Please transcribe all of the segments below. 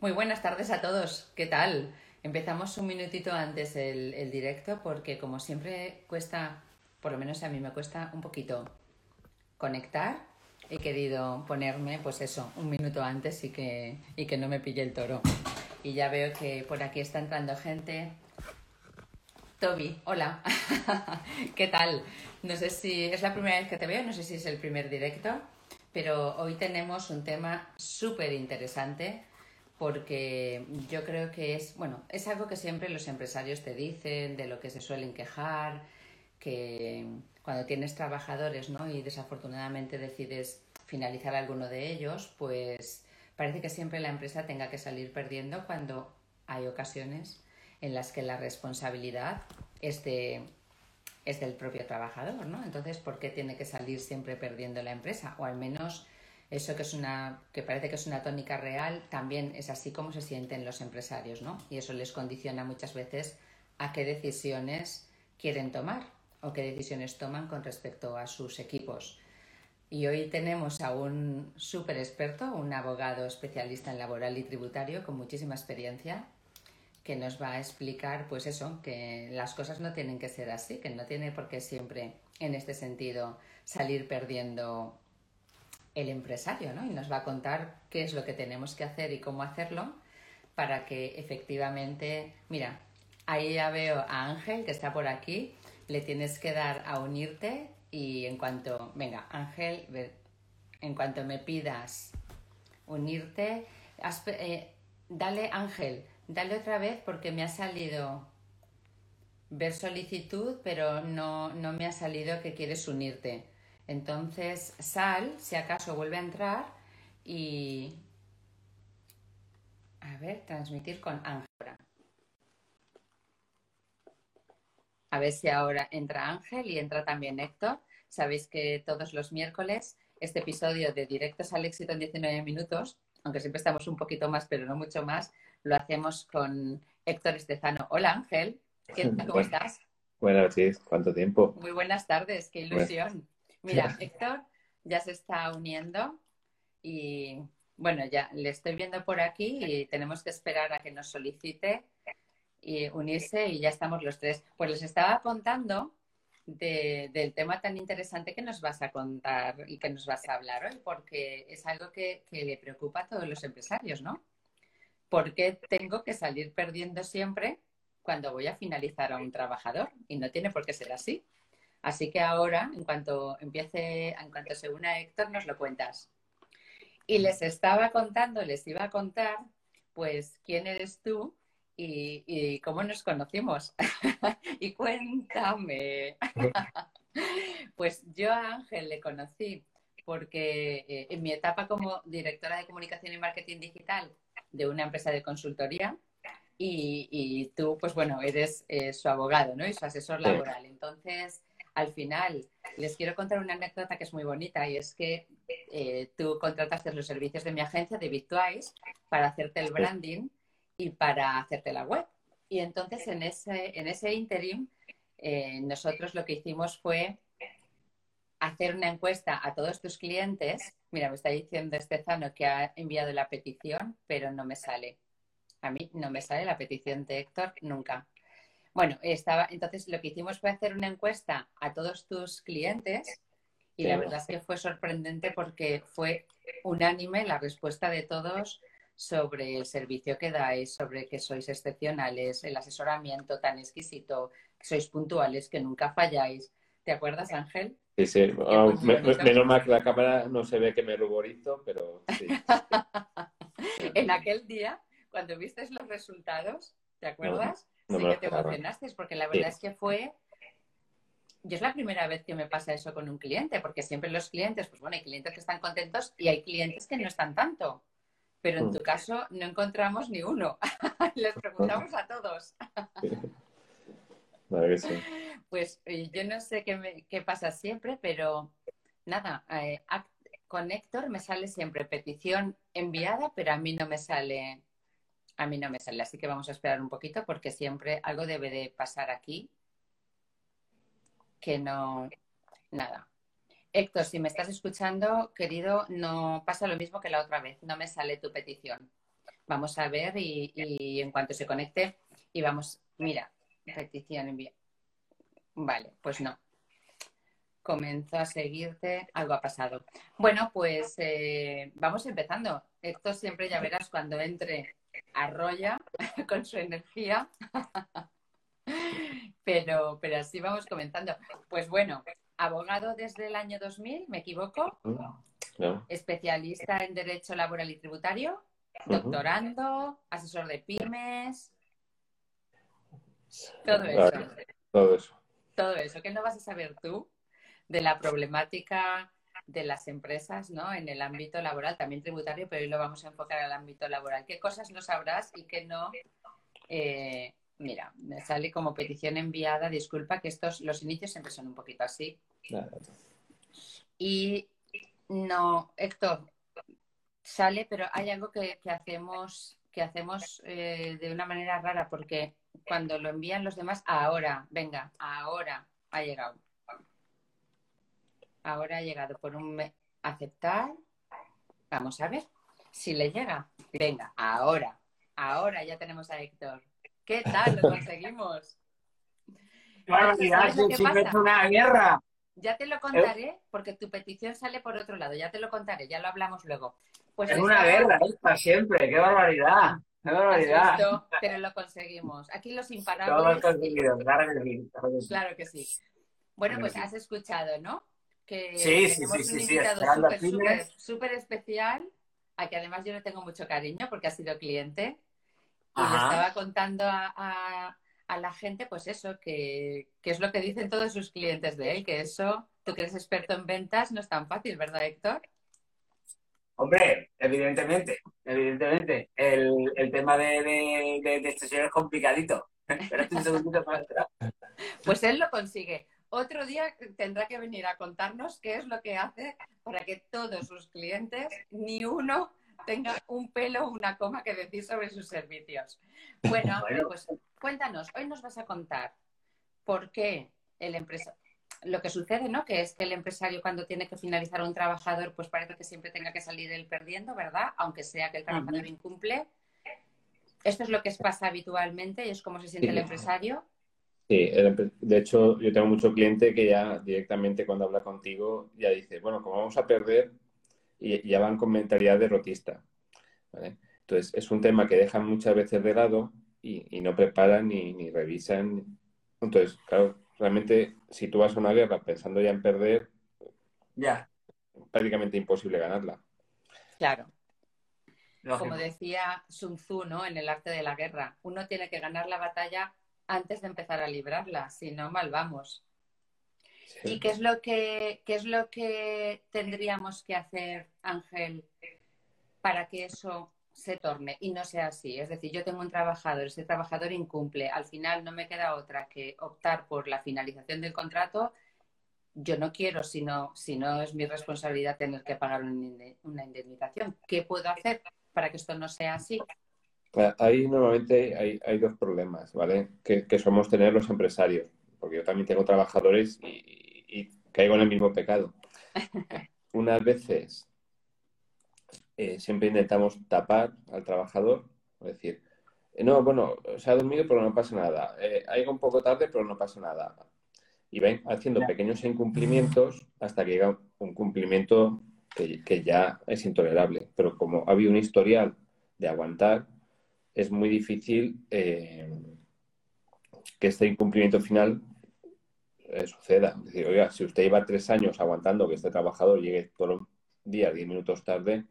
Muy buenas tardes a todos. ¿Qué tal? Empezamos un minutito antes el, directo porque como siempre cuesta, por lo menos a mí me cuesta un poquito conectar. He querido ponerme, pues eso, un minuto antes y que, y que no me pille el toro. Y ya veo que por aquí está entrando gente. Toby, hola. ¿Qué tal? No sé si es la primera vez que te veo, no sé si es el primer directo, pero hoy tenemos un tema súper interesante porque yo creo que es, bueno, es algo que siempre los empresarios te dicen, de lo que se suelen quejar, que cuando tienes trabajadores, ¿no? Y desafortunadamente decides finalizar alguno de ellos, pues parece que siempre la empresa tenga que salir perdiendo cuando hay ocasiones en las que la responsabilidad es, es del propio trabajador, ¿no? Entonces, ¿por qué tiene que salir siempre perdiendo la empresa? O al menos eso que es una que parece que es una tónica real también es así como se sienten los empresarios no y eso les condiciona muchas veces a qué decisiones quieren tomar o qué decisiones toman con respecto a sus equipos. Y hoy tenemos a un súper experto un abogado especialista en laboral y tributario con muchísima experiencia que nos va a explicar pues eso que las cosas no tienen que ser así que no tiene por qué siempre en este sentido salir perdiendo el empresario, ¿no? Y nos va a contar qué es lo que tenemos que hacer y cómo hacerlo para que efectivamente, mira, ahí ya veo a Ángel que está por aquí, le tienes que dar a unirte y en cuanto, venga, Ángel, en cuanto me pidas unirte, eh, dale Ángel, dale otra vez porque me ha salido ver solicitud, pero no, no me ha salido que quieres unirte. Entonces, sal, si acaso vuelve a entrar y... A ver, transmitir con Ángel. A ver si ahora entra Ángel y entra también Héctor. Sabéis que todos los miércoles este episodio de Directos al Éxito en 19 minutos, aunque siempre estamos un poquito más, pero no mucho más, lo hacemos con Héctor Estezano. Hola Ángel, ¿cómo estás? Buenas noches, ¿cuánto tiempo? Muy buenas tardes, qué ilusión. Mira, Héctor ya se está uniendo y bueno, ya le estoy viendo por aquí y tenemos que esperar a que nos solicite y unirse y ya estamos los tres. Pues les estaba contando del tema tan interesante que nos vas a contar y que nos vas a hablar hoy, porque es algo que, que le preocupa a todos los empresarios, ¿no? ¿Por qué tengo que salir perdiendo siempre cuando voy a finalizar a un trabajador? Y no tiene por qué ser así. Así que ahora, en cuanto empiece, en cuanto se una Héctor, nos lo cuentas. Y les estaba contando, les iba a contar, pues, quién eres tú y, cómo nos conocimos. y cuéntame. pues yo a Ángel le conocí porque eh, en mi etapa como directora de comunicación y marketing digital de una empresa de consultoría, y, tú, pues bueno, eres eh, su abogado, ¿no? Y su asesor laboral. Entonces, al final les quiero contar una anécdota que es muy bonita y es que eh, tú contrataste los servicios de mi agencia de Bitwise para hacerte el branding y para hacerte la web. Y entonces en ese, en ese interim eh, nosotros lo que hicimos fue hacer una encuesta a todos tus clientes. Mira, me está diciendo Estezano que ha enviado la petición, pero no me sale. A mí no me sale la petición de Héctor nunca. Bueno, estaba, entonces lo que hicimos fue hacer una encuesta a todos tus clientes y la verdad es que fue sorprendente porque fue unánime la respuesta de todos sobre el servicio que dais, sobre que sois excepcionales, el asesoramiento tan exquisito, que sois puntuales, que nunca falláis. ¿Te acuerdas, Ángel? Sí, sí. Oh, menos mal que la cámara no se ve que me ruborizo, pero sí. en aquel día, cuando viste los resultados, ¿te acuerdas? Sí que te emocionaste, porque la verdad es que fue... Yo es la primera vez que me pasa eso con un cliente, porque siempre los clientes, pues bueno, hay clientes que están contentos y hay clientes que no están tanto. Pero en mm. tu caso no encontramos ni uno. Les preguntamos a todos. Pues eh, yo no sé qué, qué, pasa siempre, pero nada, eh, con Héctor me sale siempre petición enviada, pero a mí no me sale a mí no me sale, así que vamos a esperar un poquito porque siempre algo debe de pasar aquí que no... Nada. Héctor, si me estás escuchando, querido, no pasa lo mismo que la otra vez, no me sale tu petición. Vamos a ver y, en cuanto se conecte y vamos, mira, petición envía. Vale, pues no. Comenzó a seguirte, algo ha pasado. Bueno, pues eh, vamos empezando. Esto siempre ya verás cuando entre arrolla con su energía. pero, pero así vamos comenzando. Pues bueno, abogado desde el año 2000, ¿me equivoco? Especialista en Derecho Laboral y Tributario, doctorando, asesor de pymes. Todo eso. Todo eso. Todo eso. ¿Qué no vas a saber tú de la problemática de las empresas ¿no? en el ámbito laboral, también tributario, pero hoy lo vamos a enfocar al ámbito laboral. ¿Qué cosas no sabrás y qué no? Eh, mira, me sale como petición enviada, disculpa que estos, los inicios siempre son un poquito así. Y no, Héctor, sale, pero hay algo que, hacemos, que hacemos eh, de una manera rara, porque cuando lo envían los demás, ahora, venga, ahora ha llegado. Ahora ha llegado por un aceptar. Vamos a ver si le llega. Venga, ahora, ahora ya tenemos a Héctor. ¿Qué tal? Lo conseguimos. Claro, es una guerra. Ya te lo contaré, porque tu petición sale por otro lado. Ya te lo contaré, ya lo hablamos luego. Pues es una guerra esta siempre, qué barbaridad. Qué barbaridad. pero lo conseguimos. Aquí los imparables. claro que sí. Bueno, pues has escuchado, ¿no? Que sí, sí, sí, sí, sí, súper, súper especial, a que además yo le tengo mucho cariño porque ha sido cliente. Y le estaba contando a a la gente, pues eso, que, es lo que dicen todos sus clientes de él, que eso, tú que eres experto en ventas, no es tan fácil, ¿verdad, Héctor? Hombre, evidentemente, evidentemente. El, tema de, de, de, es complicadito. Pues él lo consigue. Otro día tendrá que venir a contarnos qué es lo que hace para que todos sus clientes, ni uno tenga un pelo o una coma que decir sobre sus servicios. Bueno, pues cuéntanos, hoy nos vas a contar por qué el empresario, lo que sucede, ¿no? Que es que el empresario cuando tiene que finalizar un trabajador, pues parece que siempre tenga que salir él perdiendo, ¿verdad? Aunque sea que el trabajador incumple. ¿Esto es lo que pasa habitualmente y es como se siente el empresario? Sí, de hecho yo tengo mucho cliente que ya directamente cuando habla contigo ya dice, bueno, como vamos a perder, y ya van con mentalidad derrotista. Entonces, es un tema que dejan muchas veces de lado y, no preparan ni, revisan. Entonces, claro, realmente si tú vas a una guerra pensando ya en perder, ya prácticamente imposible ganarla. Claro. Como decía Sun Tzu, ¿no? En el arte de la guerra, uno tiene que ganar la batalla antes de empezar a librarla, si no, mal vamos. ¿Y qué es lo que qué es lo que tendríamos que hacer, Ángel, para que eso se torne y no sea así? Es decir, yo tengo un trabajador, ese trabajador incumple, al final no me queda otra que optar por la finalización del contrato. Yo no quiero, sino, si no es mi responsabilidad tener que pagar una indemnización. ¿Qué puedo hacer para que esto no sea así? Ahí normalmente hay, dos problemas, ¿vale? Que, que somos tener los empresarios porque yo también tengo trabajadores y, caigo en el mismo pecado. Unas veces eh, siempre intentamos tapar al trabajador, es decir, eh, no, bueno, se ha dormido pero no pasa nada, eh, ha ido un poco tarde pero no pasa nada. Y ven haciendo pequeños incumplimientos hasta que llega un cumplimiento que, ya es intolerable. Pero como ha habido un historial de aguantar, es muy difícil que este incumplimiento final eh, suceda. Es decir, oiga, si usted lleva tres años aguantando que este trabajador llegue todos los días diez minutos tarde,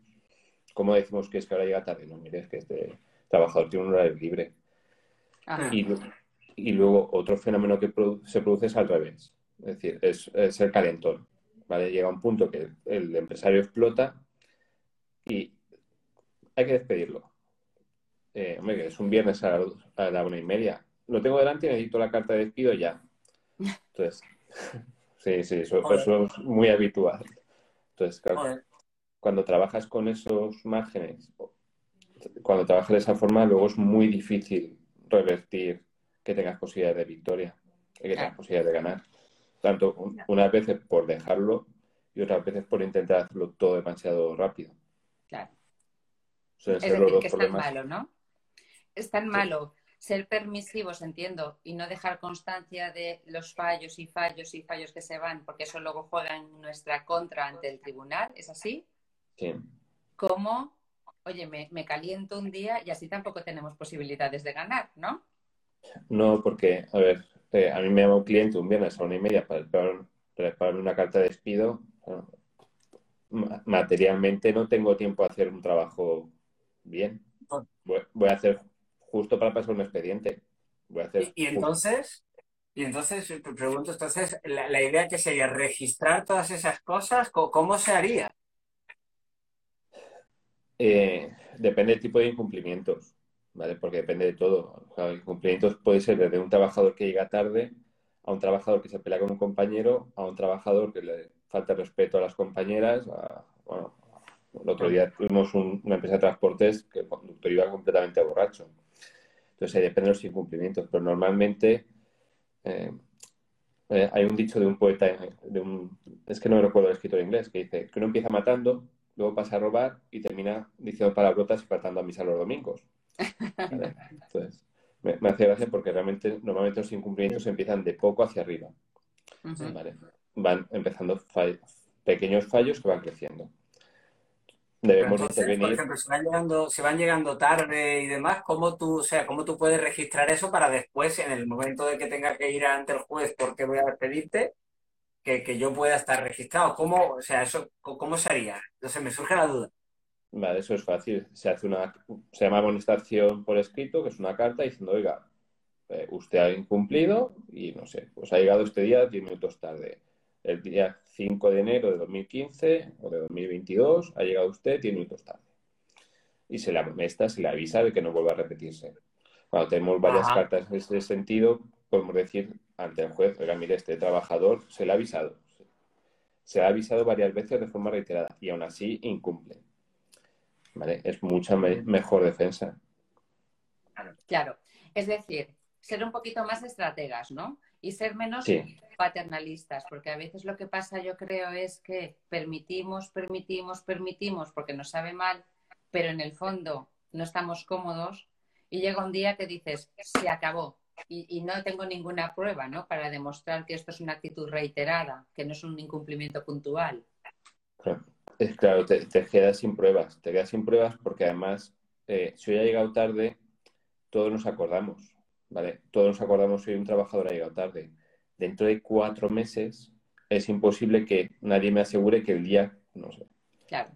¿cómo decimos que es que ahora llega tarde? No, mire, es que este trabajador tiene un horario libre. Y, y, luego otro fenómeno que se produce es al revés. Es decir, es, el calentón. ¿vale? Llega un punto que el empresario explota y hay que despedirlo. Eh, hombre, es un viernes a la una y media. Lo tengo delante y necesito la carta de despido ya. Entonces, sí, sí, eso, es muy habitual. Entonces, claro, cuando trabajas con esos márgenes, cuando trabajas de esa forma, luego es muy difícil revertir que tengas posibilidades de victoria, que tengas posibilidades de ganar. Tanto unas veces por dejarlo y otras veces por intentar hacerlo todo demasiado rápido. Claro. es decir, que es tan malo, ¿no? Es tan malo ser permisivos, entiendo, y no dejar constancia de los fallos y fallos y fallos que se van, porque eso luego juega en nuestra contra ante el tribunal, ¿es así? Sí. Como, oye, me, caliento un día y así tampoco tenemos posibilidades de ganar, ¿no? No, porque, a ver, eh, a mí me llama un cliente un viernes a una y media para preparar, una carta de despido. materialmente no tengo tiempo a hacer un trabajo bien. voy a hacer justo para pasar un expediente. Voy a hacer ¿Y, entonces? Y entonces, te pregunto, entonces, la, idea que sería registrar todas esas cosas, ¿cómo, se haría? Eh, depende del tipo de incumplimientos, ¿vale? Porque depende de todo. incumplimientos puede ser desde un trabajador que llega tarde, a un trabajador que se pelea con un compañero, a un trabajador que le falta respeto a las compañeras, bueno, el otro día tuvimos una empresa de transportes que el conductor iba completamente borracho. Entonces, depende de los incumplimientos, pero normalmente eh, eh, hay un dicho de un poeta, de un, es que no me recuerdo el escritor inglés, que dice que uno empieza matando, luego pasa a robar y termina diciendo palabrotas y faltando a misa los domingos. Entonces, me, hace gracia porque realmente normalmente los incumplimientos empiezan de poco hacia arriba. Van empezando pequeños fallos que van creciendo debemos intervenir. Por ejemplo, si van, llegando, van llegando tarde y demás, ¿cómo tú, o sea, ¿cómo tú puedes registrar eso para después, en el momento de que tenga que ir ante el juez porque voy a despedirte, que, que yo pueda estar registrado? ¿Cómo, o sea, eso, cómo sería? Entonces me surge la duda. Vale, eso es fácil. Se hace una, se llama amonestación por escrito, que es una carta diciendo, oiga, eh, usted ha incumplido y no sé, pues ha llegado este día 10 minutos tarde el día 5 de enero de 2015 o de 2022 ha llegado usted 10 minutos tarde. Y se le amonesta, se le avisa de que no vuelva a repetirse. Cuando tenemos varias cartas en ese sentido, podemos decir ante el juez, oiga, mire, este trabajador se le ha avisado. Se le ha avisado varias veces de forma reiterada y aún así incumple. ¿Vale? Es mucha mejor defensa. Claro. Es decir, ser un poquito más estrategas, ¿no? Y ser menos paternalistas, porque a veces lo que pasa, yo creo, es que permitimos, permitimos, permitimos, porque nos sabe mal, pero en el fondo no estamos cómodos y llega un día que dices, se acabó. Y, no tengo ninguna prueba, ¿no? Para demostrar que esto es una actitud reiterada, que no es un incumplimiento puntual. Claro, es, claro te, quedas sin pruebas. Te quedas sin pruebas porque además, eh, si hoy ha llegado tarde, todos nos acordamos, ¿vale? Todos nos acordamos si un trabajador ha llegado tarde dentro de cuatro meses es imposible que nadie me asegure que el día, no sé. Claro.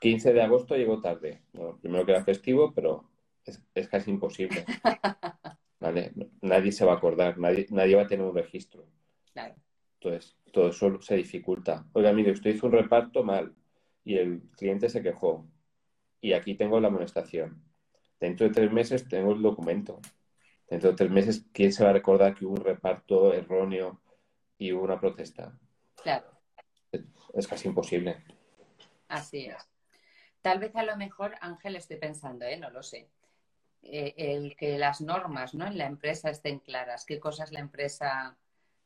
15 de agosto llegó tarde. primero que era festivo, pero es, casi imposible. ¿Vale? Nadie se va a acordar, nadie, nadie va a tener un registro. Claro. Entonces, todo eso se dificulta. Oiga, mire, usted hizo un reparto mal y el cliente se quejó. Y aquí tengo la amonestación. Dentro de tres meses tengo el documento dentro de tres meses, ¿quién se va a recordar que hubo un reparto erróneo y hubo una protesta? Claro. Es, casi imposible. Así es. Tal vez a lo mejor, Ángel, estoy pensando, ¿eh? no lo sé, eh, el que las normas ¿no? en la empresa estén claras, qué cosas la empresa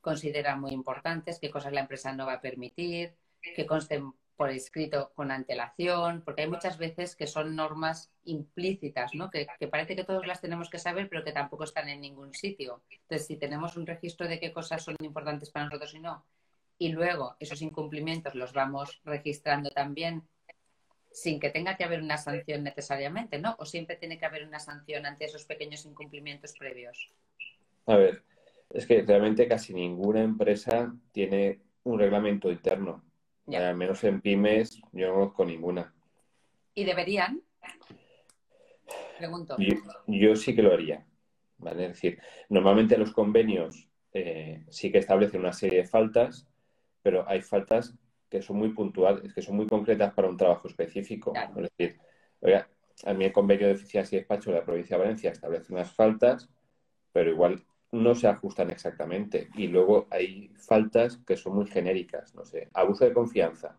considera muy importantes, qué cosas la empresa no va a permitir, que consten por escrito con antelación, porque hay muchas veces que son normas implícitas, ¿no? Que, parece que todos las tenemos que saber, pero que tampoco están en ningún sitio. Entonces, si tenemos un registro de qué cosas son importantes para nosotros y no, y luego esos incumplimientos los vamos registrando también sin que tenga que haber una sanción necesariamente, ¿no? O siempre tiene que haber una sanción ante esos pequeños incumplimientos previos. A ver, es que realmente casi ninguna empresa tiene un reglamento interno al menos en pymes yo no conozco ninguna. ¿Y deberían? Pregunto. Yo, sí que lo haría. ¿vale? Es decir, normalmente los convenios eh, sí que establecen una serie de faltas, pero hay faltas que son muy puntuales, que son muy concretas para un trabajo específico. Es decir, oiga, a mí el convenio de eficiencia y despacho de la provincia de Valencia establece unas faltas, pero igual no se ajustan exactamente. Y luego hay faltas que son muy genéricas, no sé, abuso de confianza.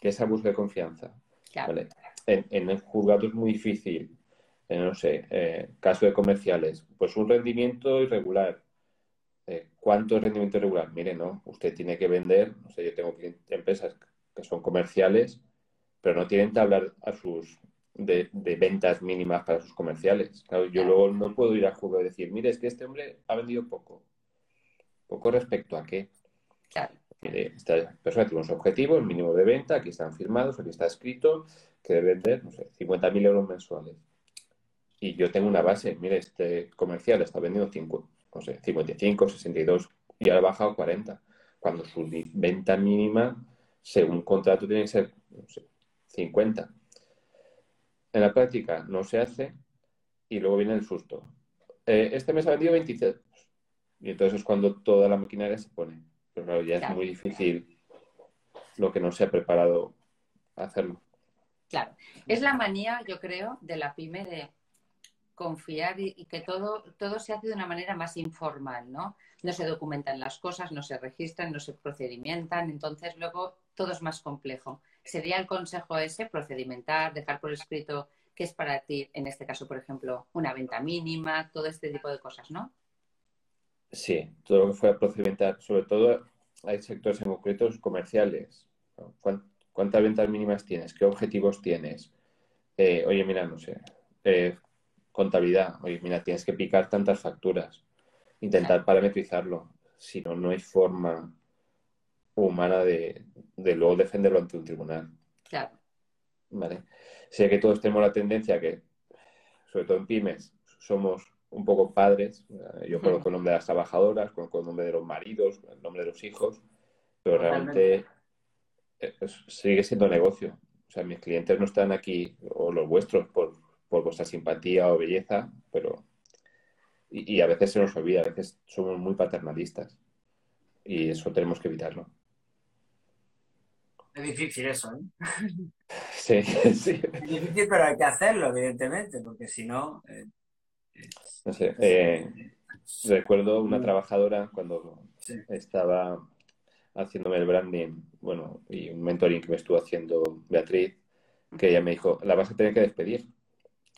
¿Qué es abuso de confianza? En, el juzgado es muy difícil, eh, no sé, eh, caso de comerciales, pues un rendimiento irregular. Eh, ¿Cuánto es rendimiento irregular? Mire, no, usted tiene que vender, no sé, yo tengo empresas que son comerciales pero no tienen que hablar a sus de, ventas mínimas para sus comerciales. yo luego no puedo ir al juego y decir, mire, es que este hombre ha vendido poco. ¿Poco respecto a qué? Mire, esta persona tiene unos objetivos, mínimo de venta, aquí están firmados, aquí está escrito, que debe vender, no sé, 50.000 euros mensuales. Y yo tengo una base, mire, este comercial está vendiendo 5, no sé, 55, 62 y ahora ha bajado a 40. Cuando su venta mínima, según contrato, tiene que ser, no sé, 50. En la práctica no se hace y luego viene el susto. Eh, este mes ha vendido 26. Y entonces es cuando toda la maquinaria se pone. Pero claro, ya es muy difícil lo que no se ha preparado a hacerlo. Claro. Es la manía, yo creo, de la pyme de confiar y, que todo, todo se hace de una manera más informal, ¿no? No se documentan las cosas, no se registran, no se procedimentan, entonces luego todo es más complejo. ¿Sería el consejo ese, procedimentar, dejar por escrito qué es para ti, en este caso, por ejemplo, una venta mínima, todo este tipo de cosas, ¿no? Sí, todo lo que fuera procedimentar, sobre todo hay sectores en concretos comerciales. ¿Cuántas ventas mínimas tienes? ¿Qué objetivos tienes? Eh, oye, mira, no sé, eh, contabilidad. Oye, mira, tienes que picar tantas facturas. Intentar parametrizarlo. Si no, no hay forma humana de, luego defenderlo ante un tribunal. Claro. Vale. Sé que todos tenemos la tendencia que, sobre todo en pymes, somos un poco padres. Yo conozco el nombre de las trabajadoras, conozco el nombre de los maridos, el nombre de los hijos, pero realmente eh, sigue siendo negocio. O sea, mis clientes no están aquí, o los vuestros, por por vuestra simpatía o belleza, pero... Y, a veces se nos olvida, a veces somos muy paternalistas y eso tenemos que evitarlo. Es difícil eso, ¿eh? Sí, sí. Es difícil, pero hay que hacerlo, evidentemente, porque si no... Eh, no sé, eh, recuerdo una trabajadora cuando estaba haciéndome el branding, bueno, y un mentoring que me estuvo haciendo Beatriz, que ella me dijo, la vas a tener que despedir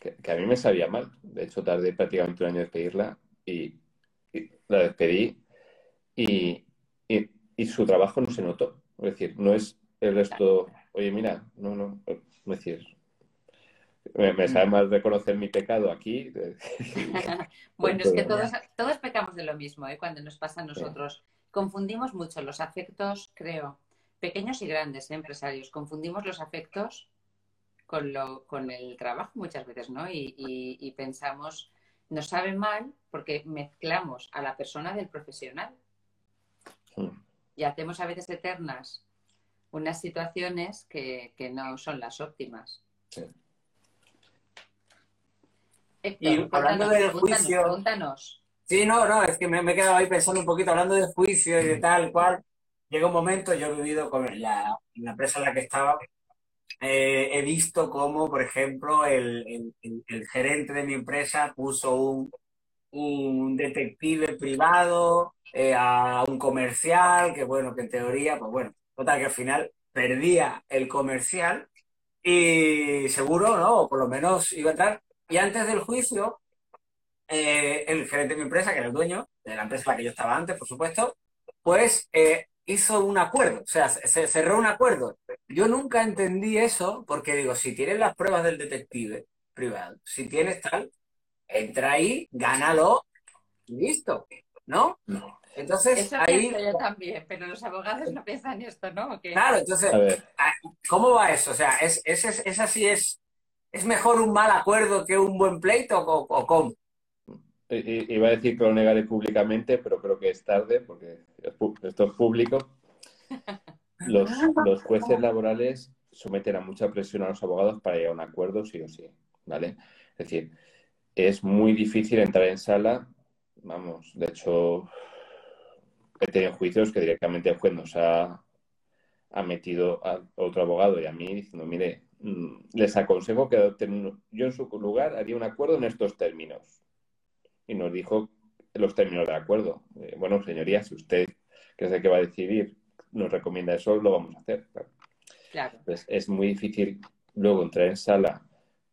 que, a mí me sabía mal. De hecho, tardé prácticamente un año en despedirla y, la despedí y, su trabajo no se notó. Es decir, no es el resto, oye, mira, no, no, es decir, me, sabe mal reconocer mi pecado aquí. bueno, es que todos, todos pecamos de lo mismo ¿eh? cuando nos pasa a nosotros. Confundimos mucho los afectos, creo, pequeños y grandes ¿eh? empresarios. Confundimos los afectos con, lo, con el trabajo muchas veces, ¿no? Y, pensamos, nos sabe mal porque mezclamos a la persona del profesional. Y hacemos a veces eternas unas situaciones que, no son las óptimas. Sí. y hablando del juicio. Sí, no, no, es que me, he quedado ahí pensando un poquito, hablando de juicio y de tal cual. Llega un momento, yo he vivido con la, la empresa en la que estaba, eh, he visto cómo, por ejemplo, el, gerente de mi empresa puso un, un detective privado eh, a un comercial, que bueno, que en teoría, pues bueno, total que al final perdía el comercial y seguro, ¿no? O por lo menos iba a estar. Y antes del juicio, eh, el gerente de mi empresa, que era el dueño de la empresa en la que yo estaba antes, por supuesto, pues hizo un acuerdo, o sea, se cerró un acuerdo. Yo nunca entendí eso porque digo, si tienes las pruebas del detective privado, si tienes tal, entra ahí, gánalo listo, ¿no? Entonces, ahí... yo también, pero los abogados no piensan esto, ¿no? Claro, entonces, ah, ¿cómo va eso? O sea, ¿es, es, es, así, es, es mejor un mal acuerdo que un buen pleito o, o cómo? Iba a decir que lo negaré públicamente, pero creo que es tarde porque esto es público. Los, los, jueces laborales someten a mucha presión a los abogados para llegar a un acuerdo, sí o sí, ¿vale? Es decir, es muy difícil entrar en sala, vamos, de hecho, he tenido juicios que directamente el juez nos ha, ha metido a otro abogado y a mí diciendo, mire, mm, les aconsejo que yo en su lugar haría un acuerdo en estos términos y nos dijo los términos del acuerdo. Eh, bueno, señoría, si usted que es el que va a decidir nos recomienda eso, lo vamos a hacer. Claro. Pues es muy difícil luego entrar en sala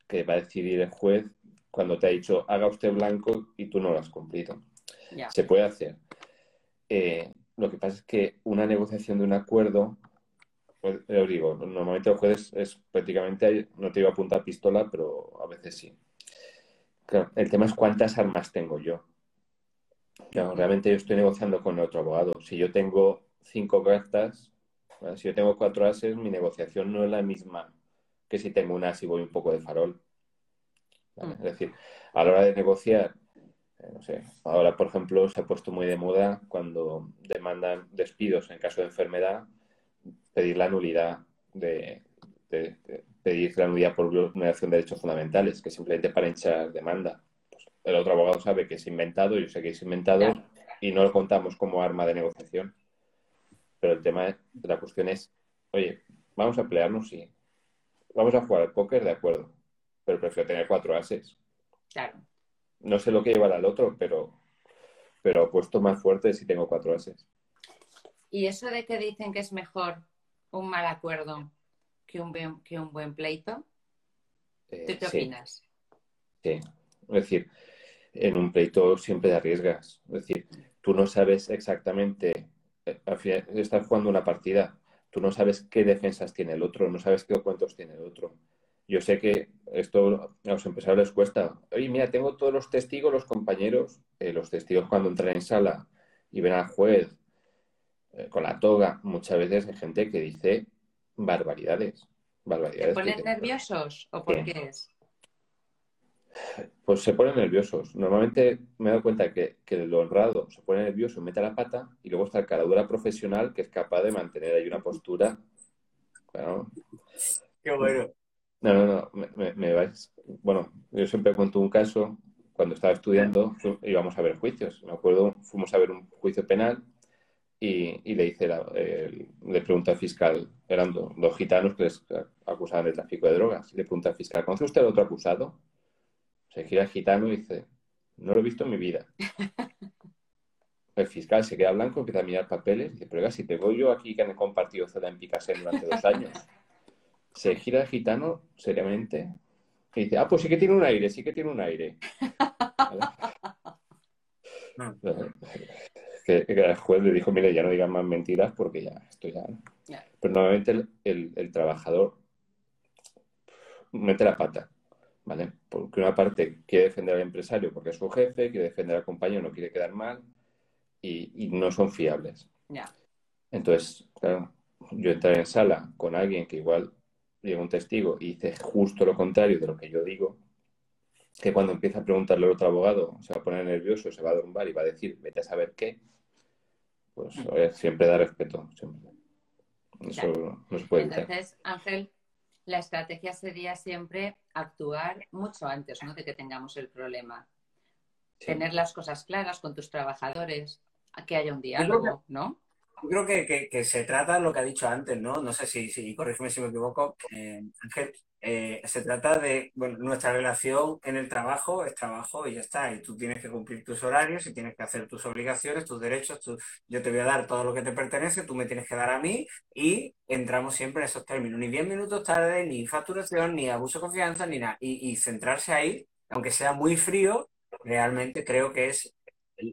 que va a decidir el juez cuando te ha dicho haga usted blanco y tú no lo has cumplido. Se puede hacer. Eh, lo que pasa es que una negociación de un acuerdo pues, os digo, normalmente los jueces es prácticamente, no te iba a apuntar pistola, pero a veces sí. el tema es cuántas armas tengo yo. realmente yo estoy negociando con otro abogado. Si yo tengo cinco cartas, si yo tengo cuatro ases, mi negociación no es la misma que si tengo un as y voy un poco de farol. Mm. Es decir, a la hora de negociar, no sé, ahora por ejemplo se ha puesto muy de moda cuando demandan despidos en caso de enfermedad, pedir la nulidad de, pedir la nulidad por vulneración de derechos fundamentales, que simplemente para hinchar demanda. Pues el otro abogado sabe que es inventado, yo sé que es inventado y no lo contamos como arma de negociación. Pero el tema de la cuestión es, oye, vamos a pelearnos y vamos a jugar al póker, de acuerdo, pero prefiero tener cuatro ases. Claro. No sé lo que llevará al otro, pero, pero puesto más fuerte si tengo cuatro ases. ¿Y eso de que dicen que es mejor un mal acuerdo que un, buen, que un buen pleito? ¿Tú qué opinas? Sí, es decir, en un pleito siempre te arriesgas. Es decir, tú no sabes exactamente, eh, al final estás jugando una partida, tú no sabes qué defensas tiene el otro, no sabes qué cuentos tiene el otro. Yo sé que esto a los empresarios les cuesta. Oye, mira, tengo todos los testigos, los compañeros, eh, los testigos cuando entran en sala y ven al juez eh, con la toga, muchas veces hay gente que dice barbaridades. barbaridades ¿Se ponen nerviosos o por qué es? Pues se ponen nerviosos. Normalmente me he dado cuenta que, que el honrado se pone nervioso, mete la pata y luego está el caradura profesional que es capaz de mantener ahí una postura. Bueno. Qué bueno. No, no, no. Me, me, vais. Bueno, yo siempre cuento un caso. Cuando estaba estudiando íbamos a ver juicios. Me acuerdo, fuimos a ver un juicio penal y, le dice, la, le pregunta al fiscal, eran dos, gitanos que les acusaban de tráfico de drogas, le pregunta al fiscal, ¿conoce usted al otro acusado? Se gira el gitano y dice, no lo he visto en mi vida. El fiscal se queda blanco, empieza a mirar papeles y dice, pero si te voy yo aquí que han compartido celda en Picasso durante dos años. Se gira el gitano seriamente y dice, ah, pues sí que tiene un aire, sí que tiene un aire. que, el juez le dijo, mire, ya no digan más mentiras porque ya esto ya... Pero normalmente el, trabajador mete la pata, ¿vale? Porque una parte quiere defender al empresario porque es su jefe, quiere defender al compañero, no quiere quedar mal y, no son fiables. Entonces, claro, yo entraré en sala con alguien que igual llega un testigo y dice justo lo contrario de lo que yo digo, que cuando empieza a preguntarle al otro abogado se va a poner nervioso, se va a derrumbar y va a decir, vete a saber qué, pues siempre da respeto, siempre. Eso no se puede Entonces, Ángel, la estrategia sería siempre actuar mucho antes ¿no? de que tengamos el problema. Tener las cosas claras con tus trabajadores, que haya un diálogo, ¿no? Yo creo que, que, se trata lo que ha dicho antes, ¿no? No sé si, si corrígeme si me equivoco, eh, Ángel, eh, se trata de, bueno, nuestra relación en el trabajo es trabajo y ya está. Y tú tienes que cumplir tus horarios y tienes que hacer tus obligaciones, tus derechos. yo te voy a dar todo lo que te pertenece, tú me tienes que dar a mí y entramos siempre en esos términos. Ni 10 minutos tarde, ni facturación, ni abuso de confianza, ni nada. Y, y centrarse ahí, aunque sea muy frío, realmente creo que es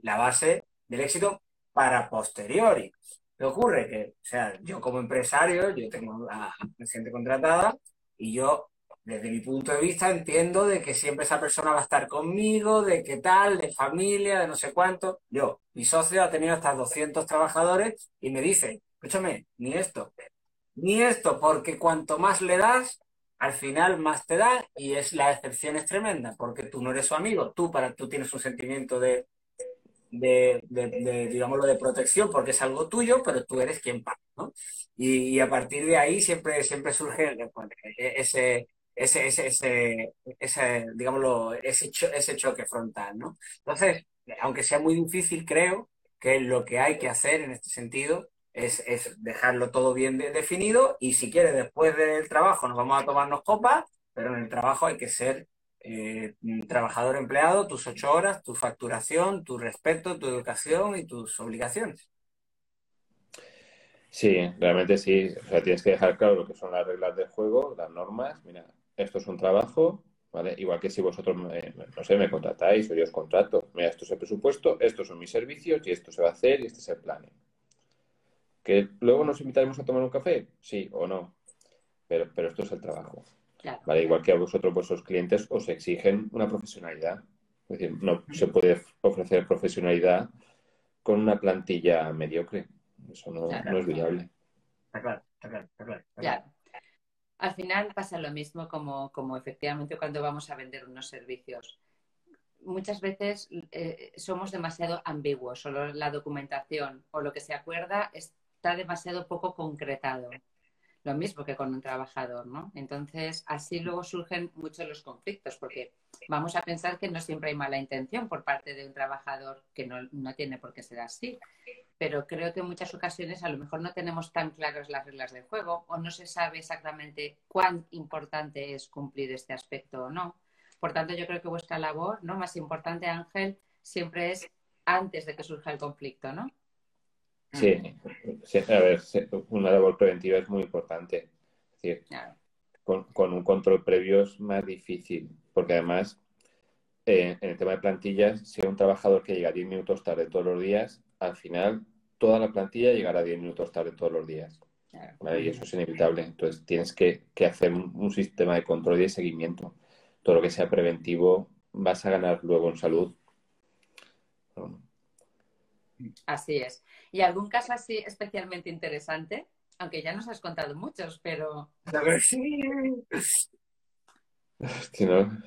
la base del éxito para posteriori. ¿Qué ocurre? Que, o sea, yo como empresario, yo tengo a gente contratada y yo, desde mi punto de vista, entiendo de que siempre esa persona va a estar conmigo, de qué tal, de familia, de no sé cuánto. Yo, mi socio ha tenido hasta 200 trabajadores y me dice, escúchame, ni esto, ni esto, porque cuanto más le das, al final más te da y es la excepción es tremenda, porque tú no eres su amigo, tú para tú tienes un sentimiento de, de, de, digámoslo, de protección porque es algo tuyo, pero tú eres quien paga, ¿no? Y, a partir de ahí siempre, siempre surge ese, ese, ese, ese, digámoslo, ese, ese choque frontal, ¿no? Entonces, aunque sea muy difícil, creo que lo que hay que hacer en este sentido es, es dejarlo todo bien definido y si quieres después del trabajo nos vamos a tomarnos copas, pero en el trabajo hay que ser eh, trabajador empleado, tus ocho horas, tu facturación, tu respeto, tu educación y tus obligaciones. Sí, realmente sí. O sea, tienes que dejar claro lo que son las reglas del juego, las normas. Mira, esto es un trabajo, ¿vale? Igual que si vosotros, no sé, me contratáis o yo os contrato. Mira, esto es el presupuesto, estos son mis servicios y esto se va a hacer y este es el plan. ¿Que luego nos invitaremos a tomar un café? Sí o no. Pero, pero esto es el trabajo. ¿Vale? Igual que a vosotros, vuestros clientes, os exigen una profesionalidad. Es decir, no se puede ofrecer profesionalidad con una plantilla mediocre. Eso no, es viable. Está claro, está claro, está claro. Al final pasa lo mismo como, como efectivamente cuando vamos a vender unos servicios muchas veces eh, somos demasiado ambiguos, solo la documentación o lo que se acuerda está demasiado poco concretado. Lo mismo que con un trabajador, ¿no? Entonces, así luego surgen muchos los conflictos, porque vamos a pensar que no siempre hay mala intención por parte de un trabajador, que no, no tiene por qué ser así. Pero creo que en muchas ocasiones a lo mejor no tenemos tan claras las reglas del juego o no se sabe exactamente cuán importante es cumplir este aspecto o no por tanto, yo creo que vuestra labor, ¿no? Más importante, Ángel, siempre es antes de que surja el conflicto, ¿no? Sí, a ver, una labor preventiva es muy importante. Es decir, con, un control previo es más difícil, porque además, eh, en el tema de plantillas, si hay un trabajador que llega 10 minutos tarde todos los días, al final toda la plantilla llegará 10 minutos tarde todos los días. Y eso es inevitable. Entonces, tienes que, hacer un, sistema de control y de seguimiento todo lo que sea preventivo, vas a ganar luego en salud. Así es. ¿Y algún caso así especialmente interesante? Aunque ya nos has contado muchos, pero... Sí, ¿no?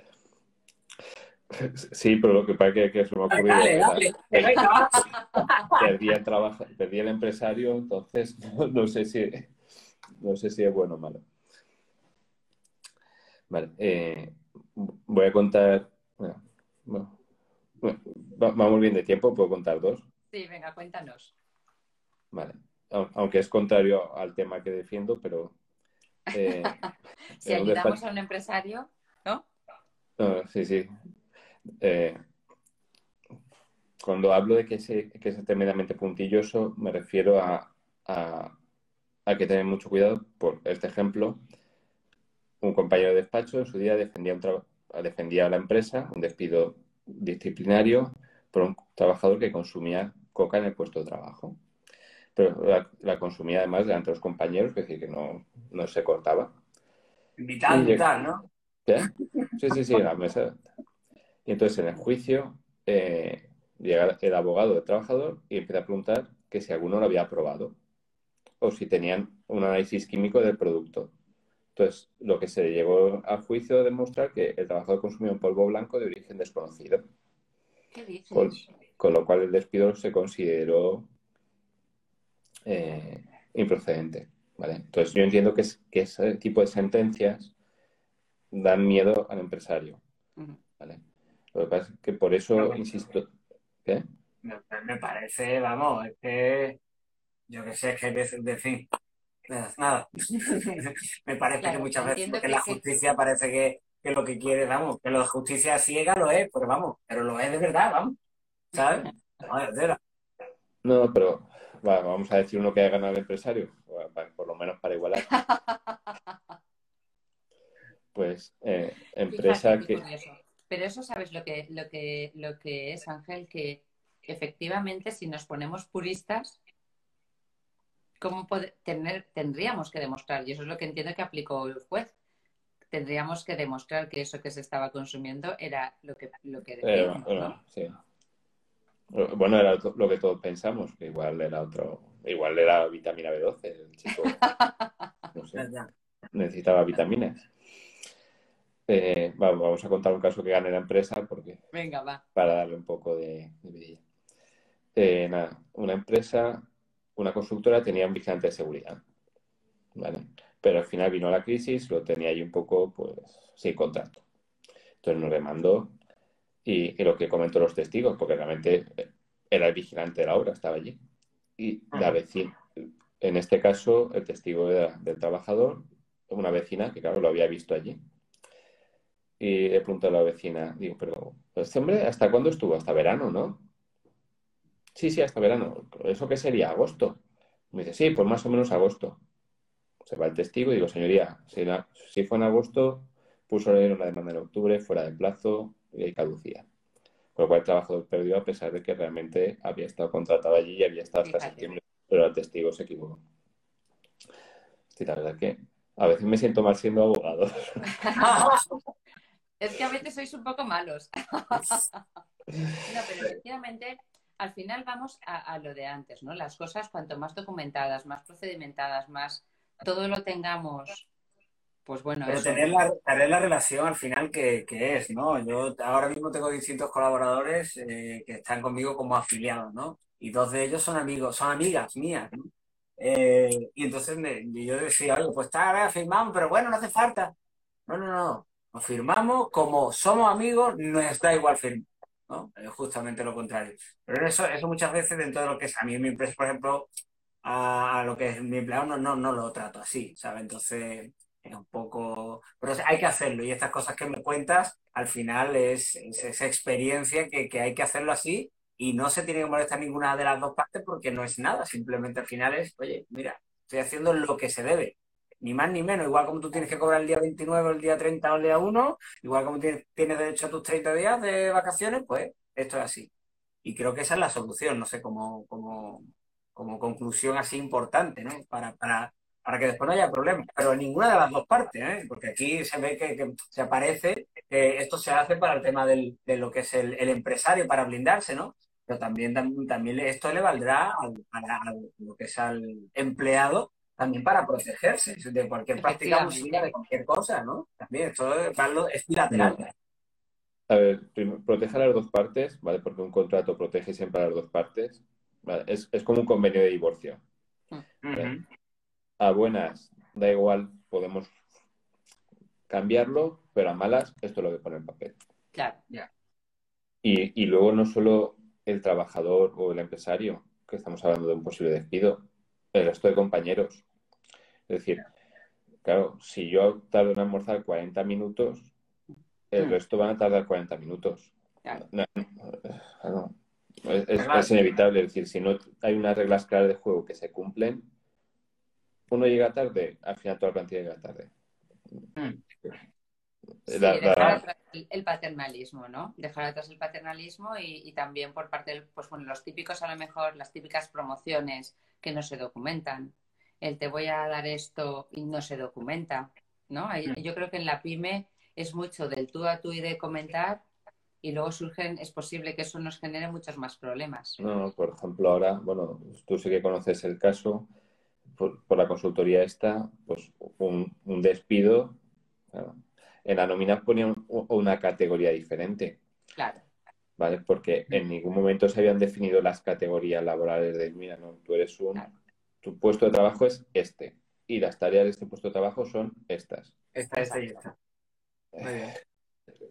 Sí, pero lo que pasa es que, se me ha ocurrido. Perdí, el trabajo, perdí el empresario, entonces no, sé si no sé si es bueno o malo. Vale. Eh, voy a contar. Bueno, vamos bien de tiempo, puedo contar dos. Sí, venga, cuéntanos. Vale. Aunque es contrario al tema que defiendo, pero. Eh, si ayudamos a un empresario, ¿no? sí, sí. Eh, cuando hablo de que, se, que es tremendamente puntilloso, me refiero a, a, a que tener mucho cuidado por este ejemplo un compañero de despacho en su día defendía, un defendía a la empresa un despido disciplinario por un trabajador que consumía coca en el puesto de trabajo. Pero la, consumía además delante de los compañeros, es decir, que no, se cortaba. Vital, vital, ¿no? Sí, sí, sí, la mesa. Y entonces en el juicio eh, llega el abogado del trabajador y empieza a preguntar que si alguno lo había probado o si tenían un análisis químico del producto. Entonces, lo que se llegó a juicio demostrar que el trabajador consumió un polvo blanco de origen desconocido. ¿Qué dices? Con, lo cual el despido se consideró eh, improcedente. ¿vale? Entonces, yo entiendo que, que, ese tipo de sentencias dan miedo al empresario. ¿vale? Lo que pasa es que por eso insisto. ¿Qué? Me, parece, vamos, es que yo que sé, que de fin, Nada. Me parece que muchas veces, porque la justicia parece que, lo que quiere, vamos, que la justicia ciega lo es, pero vamos, pero lo es de verdad, vamos. ¿Sabes? No, pero vamos a decir uno que haya ganado el empresario, por lo menos para igualar. Pues eh, empresa que. Pero eso sabes lo que, lo que, lo que es, Ángel, que efectivamente si nos ponemos puristas, ¿cómo tener, tendríamos que demostrar? Y eso es lo que entiendo que aplicó el juez. Tendríamos que demostrar que eso que se estaba consumiendo era lo que, lo que bueno, sí. Bueno, era lo que todos pensamos, que igual era otro, igual era vitamina B12, el chico. No sé, necesitaba vitaminas. Eh, vamos a contar un caso que gane la empresa porque Venga, va. para darle un poco de, de eh, nada, una empresa una constructora tenía un vigilante de seguridad. ¿vale? Pero al final vino la crisis, lo tenía ahí un poco, pues, sin contrato. Entonces nos demandó y, y lo que comentó los testigos, porque realmente era el vigilante de la obra, estaba allí. Y la vecina, en este caso, el testigo era del trabajador, una vecina que, claro, lo había visto allí. Y le preguntó a la vecina, digo, pero este hombre, ¿hasta cuándo estuvo? Hasta verano, ¿no? Sí, sí, hasta verano. ¿Eso qué sería? ¿Agosto? Me dice, sí, pues más o menos agosto. Se va el testigo y digo, señoría, si, fue en agosto, puso una demanda en octubre, fuera de plazo y caducía. Con lo cual el trabajador perdió a pesar de que realmente había estado contratado allí y había estado hasta septiembre pero el testigo se equivocó. Sí, la verdad que a veces me siento mal siendo abogado. es que a veces sois un poco malos. no, pero efectivamente, al final vamos a, lo de antes, ¿no? Las cosas, cuanto más documentadas, más procedimentadas, más todo lo tengamos pues bueno, Pero tener la, tener la relación al final que, es, ¿no? Yo ahora mismo tengo distintos colaboradores eh, que están conmigo como afiliados, ¿no? Y dos de ellos son amigos, son amigas mías, ¿no? Eh, y entonces yo decía, oye, pues está, firmamos, pero bueno, no hace falta. No, no, no. Nos firmamos como somos amigos, nos da igual firmar. ¿no? Es justamente lo contrario. Pero eso, eso muchas veces dentro de lo que es a mí mi empresa, por ejemplo, a, lo que es mi empleado, no, no, no lo trato así, ¿sabes? Entonces, es un poco... Pero hay que hacerlo y estas cosas que me cuentas, al final es, esa experiencia que, que, hay que hacerlo así y no se tiene que molestar ninguna de las dos partes porque no es nada, simplemente al final es, oye, mira, estoy haciendo lo que se debe, ni más ni menos, igual como tú tienes que cobrar el día 29, el día 30 o el día 1, igual como tienes, tienes derecho a tus 30 días de vacaciones, pues esto es así. Y creo que esa es la solución, no sé, como, como, como conclusión así importante, ¿no? Para, para, para que después no haya problemas. Pero en ninguna de las dos partes, ¿eh? porque aquí se ve que, se aparece que esto se hace para el tema del, de lo que es el, empresario, para blindarse, ¿no? Pero también, también esto le valdrá a, lo que es al empleado también para protegerse de cualquier práctica abusiva, de cualquier cosa, ¿no? También esto es bilateral. A ver, proteger a las dos partes, ¿vale? Porque un contrato protege siempre a las dos partes. Es, es como un convenio de divorcio. Mm a buenas da igual, podemos cambiarlo, pero a malas esto es lo que pone el papel. Claro, ya. Y, luego no solo el trabajador o el empresario, que estamos hablando de un posible despido, el resto de compañeros. Es decir, claro, si yo tardo en almorzar 40 minutos, el mm. resto van a tardar 40 minutos. Claro. es, es, inevitable. Es decir, si no hay unas reglas claras de juego que se cumplen, uno llega tarde, al final toda la plantilla llega tarde. Hmm. dejar atrás el paternalismo, ¿no? Dejar atrás el paternalismo y, también por parte de pues bueno, los típicos, a lo mejor, las típicas promociones que no se documentan. El te voy a dar esto y no se documenta, ¿no? Hmm. Yo creo que en la pyme es mucho del tú a tú y de comentar y luego surgen, es posible que eso nos genere muchos más problemas. No, por ejemplo, ahora, bueno, tú sí que conoces el caso, por, la consultoría esta, pues un, despido. En la nómina ponían una categoría diferente. Claro. ¿Vale? Porque en ningún momento se habían definido las categorías laborales de, mira, no, tú eres un, tu puesto de trabajo es este y las tareas de este puesto de trabajo son estas. Esta, esta y esta.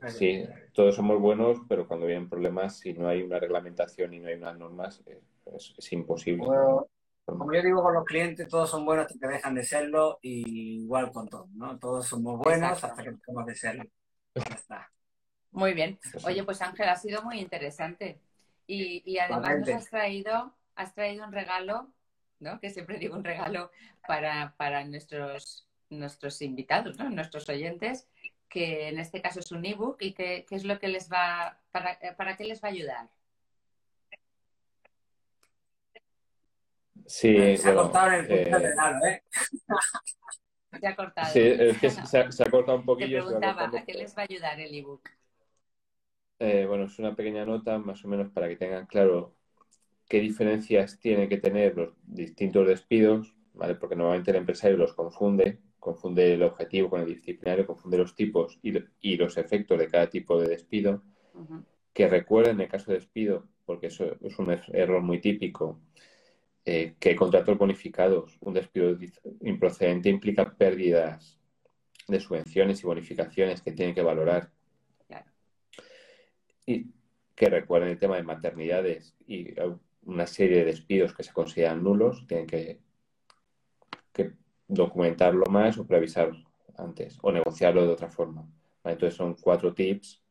Sí, todos somos buenos, pero cuando vienen problemas, si no hay una reglamentación y no hay unas normas, es, imposible. Como yo digo con los clientes, todos son buenos hasta que dejan de serlo, y igual con todos, ¿no? Todos somos buenos hasta que dejamos de serlo. Ya está. Muy bien. Oye, pues Ángel, ha sido muy interesante. Y, y además nos has traído, has traído un regalo, ¿no? Que siempre digo un regalo para, para nuestros, nuestros invitados, ¿no? Nuestros oyentes, que en este caso es un ebook y qué es lo que les va, para, para qué les va a ayudar. Sí, se ha cortado en el eh, ¿eh? Se ha cortado. Sí, es que se ha, cortado un poquillo. Te preguntaba, ¿a qué les va a ayudar el ebook? Eh, bueno, es una pequeña nota más o menos para que tengan claro qué diferencias tienen que tener los distintos despidos, ¿vale? Porque normalmente el empresario los confunde, confunde el objetivo con el disciplinario, confunde los tipos y, los efectos de cada tipo de despido. Que recuerden en el caso de despido, porque eso es un er-, error muy típico, eh, que contratos bonificados, un despido improcedente implica pérdidas de subvenciones y bonificaciones que tienen que valorar. Y que recuerden el tema de maternidades y una serie de despidos que se consideran nulos, tienen que, documentarlo más o preavisar antes o negociarlo de otra forma. Entonces son cuatro tips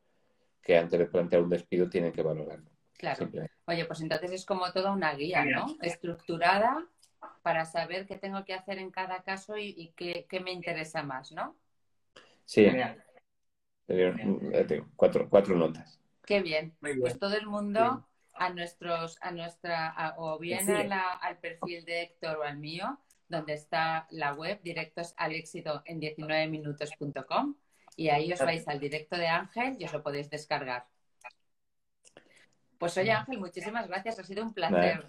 que antes de plantear un despido tienen que valorar. Claro. Oye, pues entonces es como toda una guía, ¿no? Estructurada para saber qué tengo que hacer en cada caso y, qué, me interesa más, ¿no? Sí. Cuatro, cuatro notas. Qué bien. Pues todo el mundo a nuestros, a nuestra, o bien al perfil de Héctor o al mío, donde está la web directos al éxito en 19minutos.com y ahí os vais al directo de Ángel y os lo podéis descargar. Pues oye Ángel, muchísimas gracias, ha sido un placer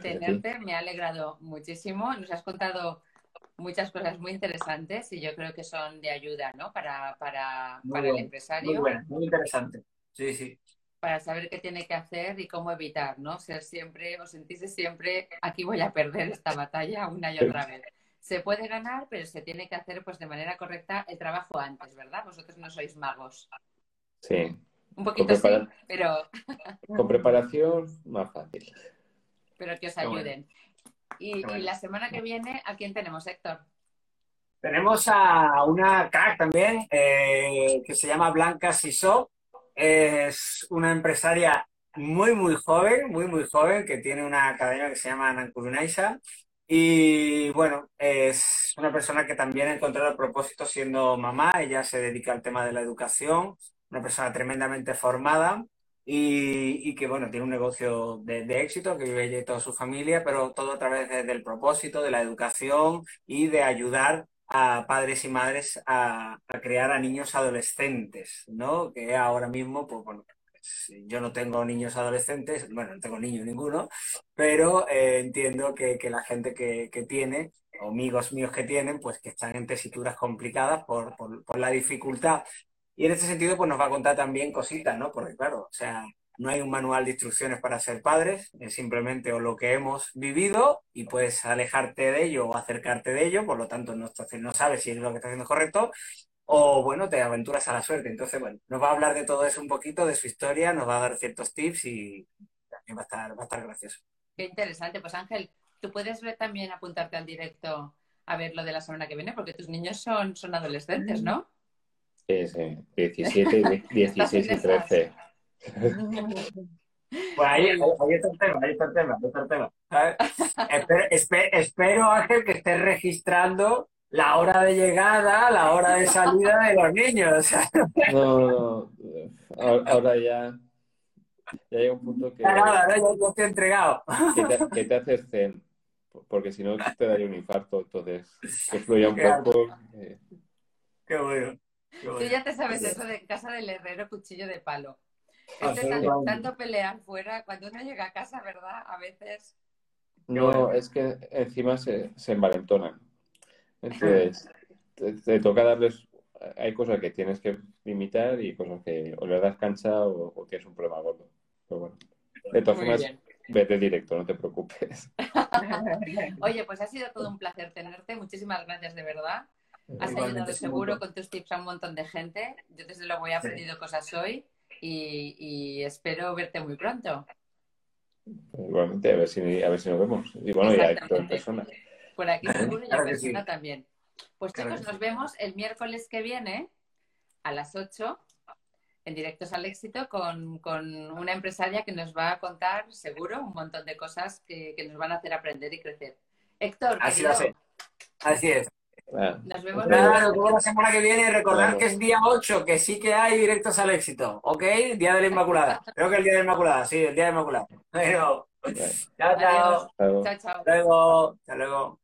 tenerte, me ha alegrado muchísimo, nos has contado muchas cosas muy interesantes y yo creo que son de ayuda, ¿no? Para, para, para el empresario. Muy bueno, muy interesante. Sí, sí. Para saber qué tiene que hacer y cómo evitar, ¿no? Ser siempre o sentirse siempre, aquí voy a perder esta batalla una y otra vez. Se puede ganar, pero se tiene que hacer pues de manera correcta el trabajo antes, ¿verdad? Vosotros no sois magos. Sí. Un poquito sí, pero... Con preparación, más fácil. Pero que os ayuden. Y, la semana que viene, ¿a quién tenemos, Héctor? Tenemos a una crack también, eh, que se llama Blanca Sisó. Es una empresaria muy, muy joven, muy, muy joven, que tiene una academia que se llama Nankurunaisa. Y bueno, es una persona que también ha encontrado el propósito siendo mamá. Ella se dedica al tema de la educación, una persona tremendamente formada y, que, bueno, tiene un negocio de, éxito, que vive ella toda su familia, pero todo a través del propósito, de la educación y de ayudar a padres y madres a, crear a niños adolescentes, ¿no? Que ahora mismo, pues yo no tengo niños adolescentes, bueno, no tengo niños ninguno, pero eh, entiendo que, la gente que, tiene, o amigos míos que tienen, pues que están en tesituras complicadas por, por la dificultad y en este sentido, pues nos va a contar también cositas, ¿no? Porque claro, o sea, no hay un manual de instrucciones para ser padres, es simplemente o lo que hemos vivido y puedes alejarte de ello o acercarte de ello, por lo tanto no, no sabes si es lo que estás haciendo correcto, o bueno, te aventuras a la suerte. Entonces, bueno, nos va a hablar de todo eso un poquito, de su historia, nos va a dar ciertos tips y también va a estar, va a estar gracioso. Qué interesante. Pues Ángel, tú puedes ver también apuntarte al directo a ver lo de la semana que viene, porque tus niños son, son adolescentes, ¿no? Sí, 17, 16 y 13. Pues ahí, ahí, está el tema, ahí está el tema, ahí está el tema. Espero, espero, Ángel, que estés registrando la hora de llegada, la hora de salida de los niños. No, no, ahora ya, ya llega un punto que... Nada, ya, ya estoy entregado. Que te, que te haces zen, porque si no te daría un infarto, entonces que fluya un poco. Eh. Qué bueno. Tú ya te sabes eso de casa del herrero, cuchillo de palo. Ah, este tanto, pelear fuera, cuando uno llega a casa, ¿verdad? A veces. No, es que encima se, se envalentonan. Entonces, te, toca darles. Hay cosas que tienes que limitar y cosas que o le das cancha o, tienes un problema gordo. Pero bueno, de todas formas, vete directo, no te preocupes. Oye, pues ha sido todo un placer tenerte. Muchísimas gracias de verdad. Has ayudado seguro con tus tips a un montón de gente. Yo desde luego he aprendido cosas hoy y, espero verte muy pronto. Igualmente, a ver si, a ver si nos vemos. Y bueno, ya en persona. Por aquí seguro y en persona también. Pues chicos, nos vemos el miércoles que viene a las 8 en Directos al Éxito con, una empresaria que nos va a contar seguro un montón de cosas que, nos van a hacer aprender y crecer. Héctor, así, así es. Nos vemos la semana que viene. Recordad que es día 8, que sí que hay directos al éxito. ¿Ok? Día de la Inmaculada. Creo que el día de la Inmaculada, sí, el día de la Inmaculada. Pero, chao, chao. Chao, chao. Hasta luego. Hasta luego.